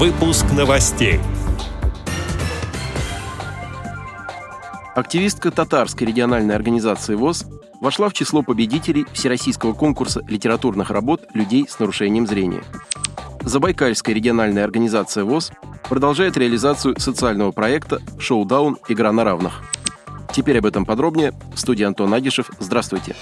Выпуск новостей. Активистка татарской региональной организации ВОЗ вошла в число победителей Всероссийского конкурса литературных работ людей с нарушением зрения. Забайкальская региональная организация ВОЗ продолжает реализацию социального проекта «Шоу-даун. Игра на равных». Теперь об этом подробнее. В студии Антон Агишев. Здравствуйте.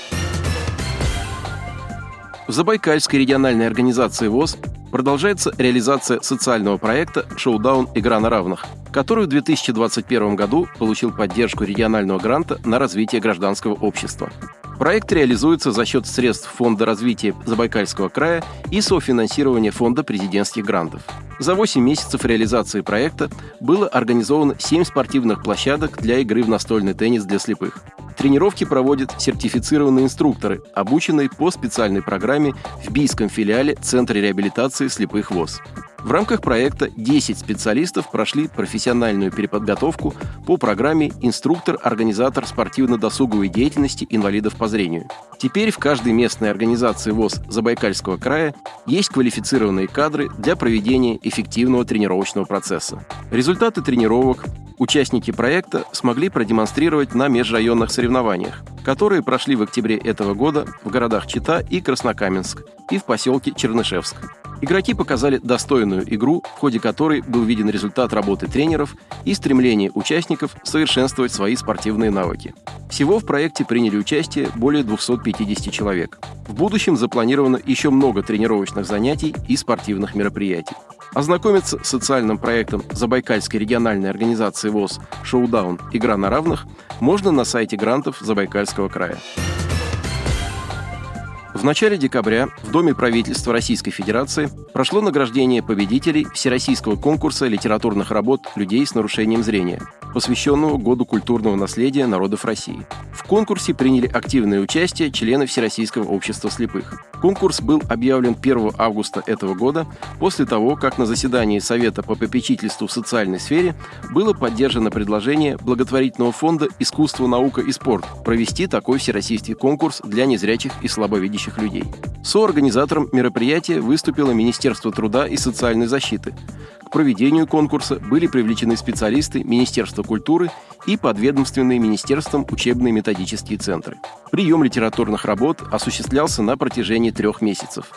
В Забайкальской региональной организации ВОЗ продолжается реализация социального проекта «Шоудаун. Игра на равных», который в 2021 году получил поддержку регионального гранта на развитие гражданского общества. Проект реализуется за счет средств Фонда развития Забайкальского края и софинансирования Фонда президентских грантов. За 8 месяцев реализации проекта было организовано 7 спортивных площадок для игры в настольный теннис для слепых. Тренировки проводят сертифицированные инструкторы, обученные по специальной программе в Бийском филиале Центра реабилитации слепых ВОЗ. В рамках проекта 10 специалистов прошли профессиональную переподготовку по программе «Инструктор-организатор спортивно-досуговой деятельности инвалидов по зрению». Теперь в каждой местной организации ВОЗ Забайкальского края есть квалифицированные кадры для проведения эффективного тренировочного процесса. Результаты тренировок участники проекта смогли продемонстрировать на межрайонных соревнованиях, которые прошли в октябре этого года в городах Чита и Краснокаменск и в поселке Чернышевск. Игроки показали достойную игру, в ходе которой был виден результат работы тренеров и стремление участников совершенствовать свои спортивные навыки. Всего в проекте приняли участие более 250 человек. В будущем запланировано еще много тренировочных занятий и спортивных мероприятий. Ознакомиться с социальным проектом Забайкальской региональной организации ВОЗ «Шоудаун. Игра на равных» можно на сайте грантов Забайкальского края. В начале декабря в Доме правительства Российской Федерации прошло награждение победителей Всероссийского конкурса литературных работ людей с нарушением зрения, посвященного Году культурного наследия народов России. В конкурсе приняли активное участие члены Всероссийского общества слепых. Конкурс был объявлен 1 августа этого года после того, как на заседании Совета по попечительству в социальной сфере было поддержано предложение благотворительного фонда «Искусство, наука и спорт» провести такой всероссийский конкурс для незрячих и слабовидящих людей. Соорганизатором мероприятия выступило Министерство труда и социальной защиты. К проведению конкурса были привлечены специалисты Министерства культуры и подведомственные министерством учебные методические центры. Прием литературных работ осуществлялся на протяжении трех месяцев.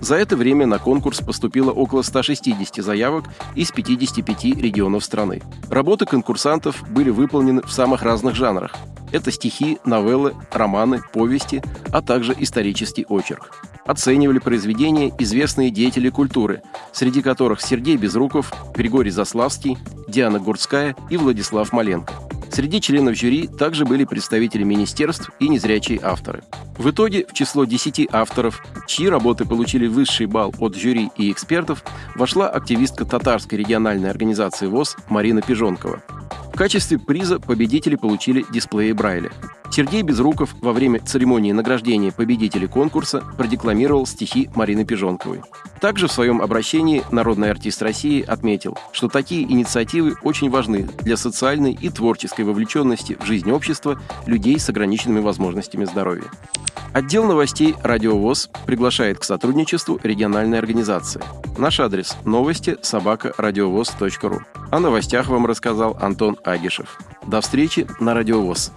За это время на конкурс поступило около 160 заявок из 55 регионов страны. Работы конкурсантов были выполнены в самых разных жанрах. Это стихи, новеллы, романы, повести, а также исторический очерк. Оценивали произведения известные деятели культуры, среди которых Сергей Безруков, Григорий Заславский, Диана Гурцкая и Владислав Маленко. Среди членов жюри также были представители министерств и незрячие авторы. В итоге в число 10 авторов, чьи работы получили высший балл от жюри и экспертов, вошла активистка татарской региональной организации ВОЗ Марина Пижонкова. В качестве приза победители получили дисплеи Брайля. Сергей Безруков во время церемонии награждения победителей конкурса продекламировал стихи Марины Пижонковой. Также в своем обращении народный артист России отметил, что такие инициативы очень важны для социальной и творческой вовлеченности в жизнь общества людей с ограниченными возможностями здоровья. Отдел новостей «Радиовоз» приглашает к сотрудничеству региональной организации. Наш адрес – новости собака радиовоз.ру. О новостях вам рассказал Антон Агишев. До встречи на «Радиовоз».